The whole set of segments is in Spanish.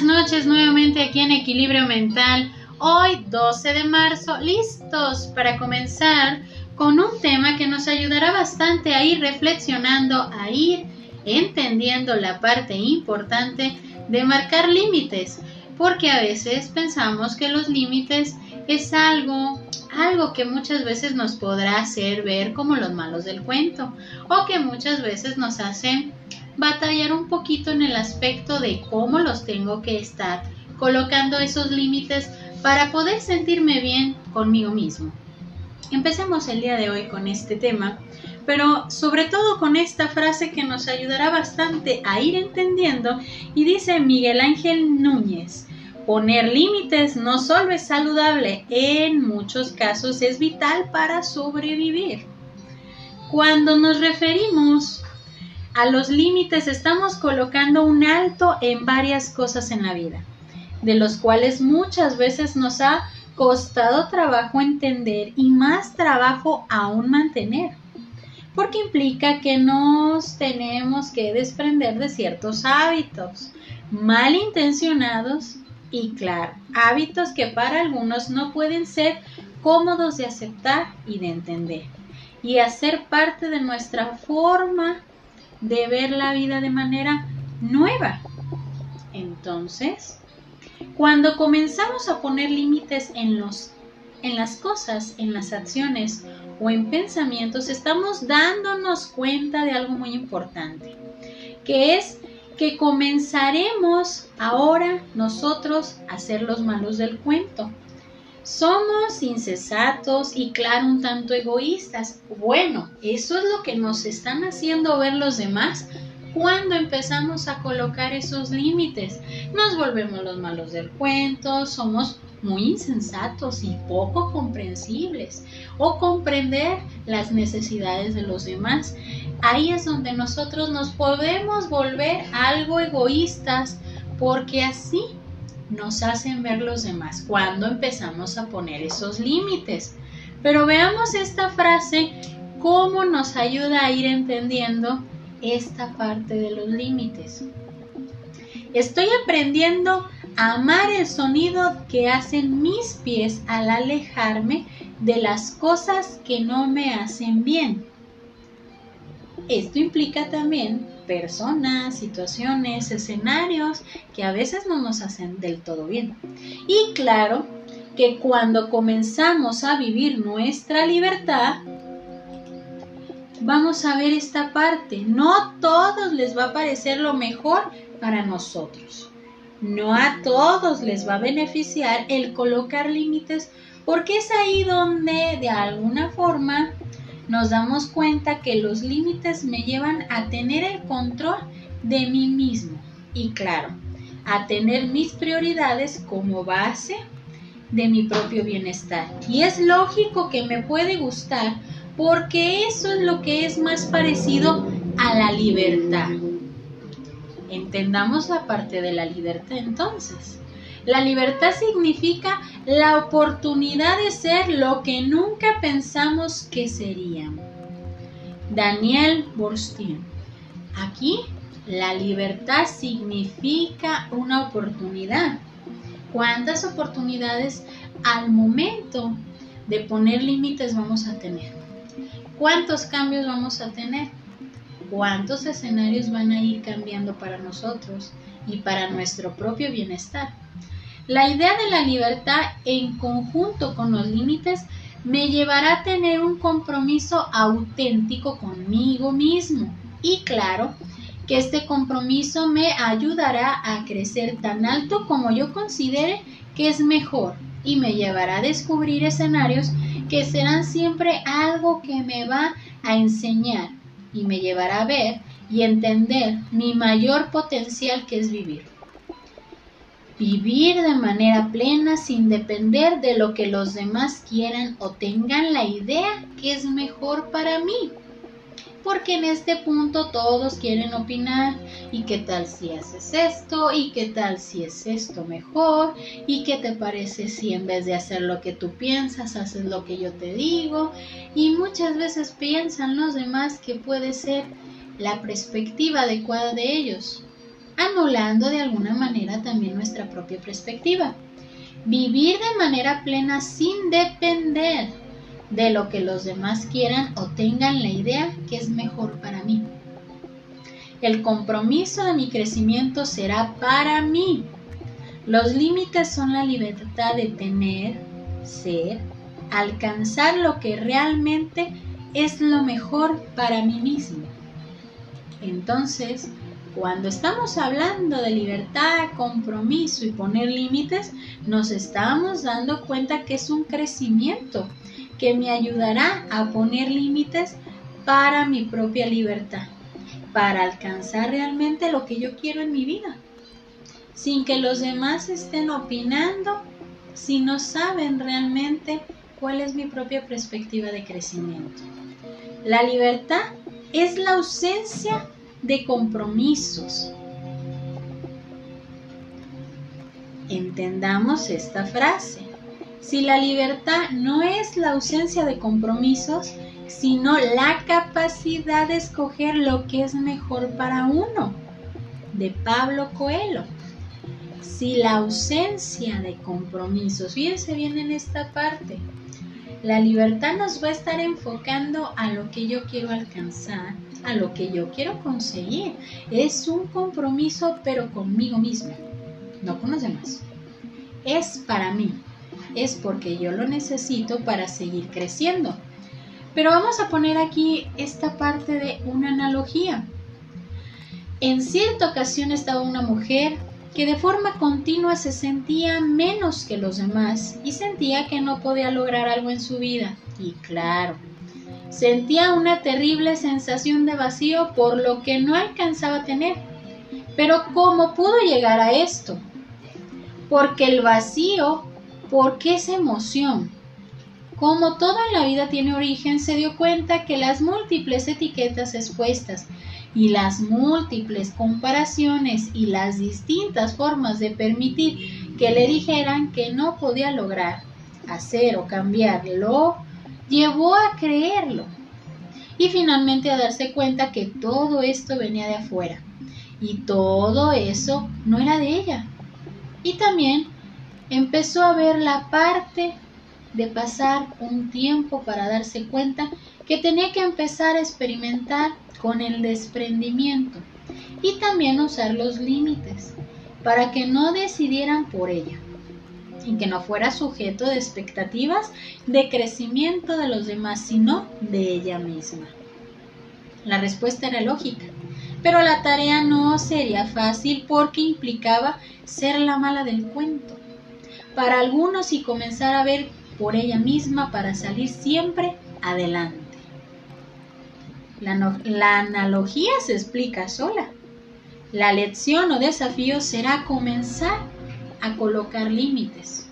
Buenas noches nuevamente aquí en Equilibrio Mental. Hoy 12 de marzo, listos para comenzar con un tema que nos ayudará bastante a ir reflexionando, a ir entendiendo la parte importante de marcar límites, porque a veces pensamos que los límites es algo algo que muchas veces nos podrá hacer ver como los malos del cuento o que muchas veces nos hacen batallar un poquito en el aspecto de cómo los tengo que estar colocando esos límites para poder sentirme bien conmigo mismo. Empecemos el día de hoy con este tema, pero sobre todo con esta frase que nos ayudará bastante a ir entendiendo y dice Miguel Ángel Núñez, poner límites no solo es saludable, en muchos casos es vital para sobrevivir. Cuando nos referimos a los límites estamos colocando un alto en varias cosas en la vida, de los cuales muchas veces nos ha costado trabajo entender y más trabajo aún mantener, porque implica que nos tenemos que desprender de ciertos hábitos malintencionados y claro, hábitos que para algunos no pueden ser cómodos de aceptar y de entender y hacer parte de nuestra forma de ver la vida de manera nueva. Entonces, cuando comenzamos a poner límites en los en las cosas, en las acciones o en pensamientos, estamos dándonos cuenta de algo muy importante, que es que comenzaremos ahora nosotros a ser los malos del cuento. Somos incesatos y claro, un tanto egoístas. Bueno, eso es lo que nos están haciendo ver los demás cuando empezamos a colocar esos límites. Nos volvemos los malos del cuento, somos muy insensatos y poco comprensibles o comprender las necesidades de los demás. Ahí es donde nosotros nos podemos volver algo egoístas porque así nos hacen ver los demás cuando empezamos a poner esos límites. Pero veamos esta frase, cómo nos ayuda a ir entendiendo esta parte de los límites. Estoy aprendiendo a amar el sonido que hacen mis pies al alejarme de las cosas que no me hacen bien. Esto implica también personas, situaciones, escenarios que a veces no nos hacen del todo bien. Y claro que cuando comenzamos a vivir nuestra libertad, vamos a ver esta parte. No todos les va a parecer lo mejor para nosotros. No a todos les va a beneficiar el colocar límites porque es ahí donde de alguna forma nos damos cuenta que los límites me llevan a tener el control de mí mismo y claro, a tener mis prioridades como base de mi propio bienestar. Y es lógico que me puede gustar porque eso es lo que es más parecido a la libertad. Entendamos la parte de la libertad entonces. La libertad significa la oportunidad de ser lo que nunca pensamos que seríamos. Daniel Borstein. Aquí la libertad significa una oportunidad. ¿Cuántas oportunidades al momento de poner límites vamos a tener? ¿Cuántos cambios vamos a tener? ¿Cuántos escenarios van a ir cambiando para nosotros y para nuestro propio bienestar? La idea de la libertad en conjunto con los límites me llevará a tener un compromiso auténtico conmigo mismo. Y claro, que este compromiso me ayudará a crecer tan alto como yo considere que es mejor y me llevará a descubrir escenarios que serán siempre algo que me va a enseñar y me llevará a ver y entender mi mayor potencial que es vivir vivir de manera plena sin depender de lo que los demás quieran o tengan la idea que es mejor para mí. Porque en este punto todos quieren opinar y qué tal si haces esto y qué tal si es esto mejor y qué te parece si en vez de hacer lo que tú piensas haces lo que yo te digo y muchas veces piensan los demás que puede ser la perspectiva adecuada de ellos anulando de alguna manera también nuestra propia perspectiva. Vivir de manera plena sin depender de lo que los demás quieran o tengan la idea que es mejor para mí. El compromiso de mi crecimiento será para mí. Los límites son la libertad de tener, ser, alcanzar lo que realmente es lo mejor para mí mismo. Entonces, cuando estamos hablando de libertad, compromiso y poner límites, nos estamos dando cuenta que es un crecimiento que me ayudará a poner límites para mi propia libertad, para alcanzar realmente lo que yo quiero en mi vida, sin que los demás estén opinando si no saben realmente cuál es mi propia perspectiva de crecimiento. La libertad es la ausencia de compromisos. Entendamos esta frase. Si la libertad no es la ausencia de compromisos, sino la capacidad de escoger lo que es mejor para uno, de Pablo Coelho. Si la ausencia de compromisos, fíjense bien en esta parte, la libertad nos va a estar enfocando a lo que yo quiero alcanzar, a lo que yo quiero conseguir. Es un compromiso pero conmigo mismo, no con los demás. Es para mí, es porque yo lo necesito para seguir creciendo. Pero vamos a poner aquí esta parte de una analogía. En cierta ocasión estaba una mujer que de forma continua se sentía menos que los demás y sentía que no podía lograr algo en su vida. Y claro, sentía una terrible sensación de vacío por lo que no alcanzaba a tener. Pero ¿cómo pudo llegar a esto? Porque el vacío, porque esa emoción, como todo en la vida tiene origen, se dio cuenta que las múltiples etiquetas expuestas y las múltiples comparaciones y las distintas formas de permitir que le dijeran que no podía lograr hacer o cambiarlo, llevó a creerlo y finalmente a darse cuenta que todo esto venía de afuera y todo eso no era de ella. Y también empezó a ver la parte de pasar un tiempo para darse cuenta que tenía que empezar a experimentar con el desprendimiento y también usar los límites para que no decidieran por ella y que no fuera sujeto de expectativas de crecimiento de los demás, sino de ella misma. La respuesta era lógica, pero la tarea no sería fácil porque implicaba ser la mala del cuento. Para algunos y comenzar a ver por ella misma para salir siempre adelante. La, analogía se explica sola. La lección o desafío será comenzar a colocar límites.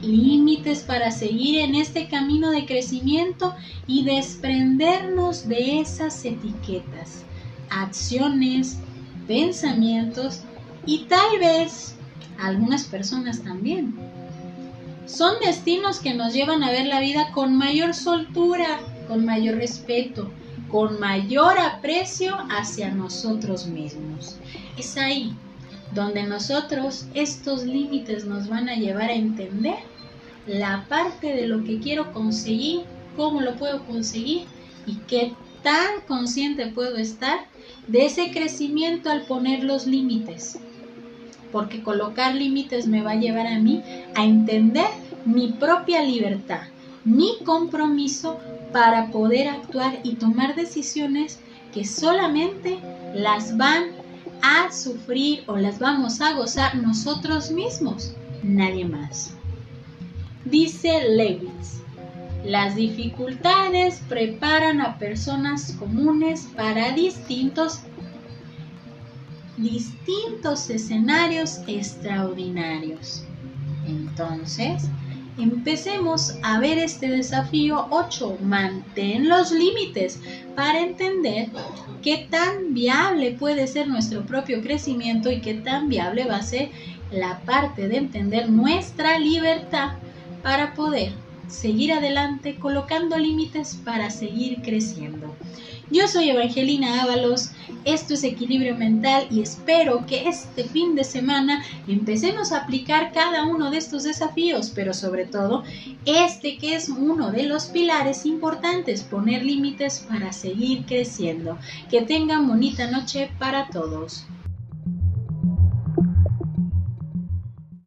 Límites para seguir en este camino de crecimiento y desprendernos de esas etiquetas, acciones, pensamientos y tal vez algunas personas también. Son destinos que nos llevan a ver la vida con mayor soltura, con mayor respeto, con mayor aprecio hacia nosotros mismos. Es ahí donde nosotros estos límites nos van a llevar a entender la parte de lo que quiero conseguir, cómo lo puedo conseguir y qué tan consciente puedo estar de ese crecimiento al poner los límites. Porque colocar límites me va a llevar a mí a entender mi propia libertad, mi compromiso para poder actuar y tomar decisiones que solamente las van a sufrir o las vamos a gozar nosotros mismos, nadie más. Dice Lewis, las dificultades preparan a personas comunes para distintos distintos escenarios extraordinarios. Entonces, Empecemos a ver este desafío 8. Mantén los límites para entender qué tan viable puede ser nuestro propio crecimiento y qué tan viable va a ser la parte de entender nuestra libertad para poder seguir adelante colocando límites para seguir creciendo. Yo soy Evangelina Ábalos, esto es Equilibrio Mental y espero que este fin de semana empecemos a aplicar cada uno de estos desafíos, pero sobre todo este que es uno de los pilares importantes, poner límites para seguir creciendo. Que tengan bonita noche para todos.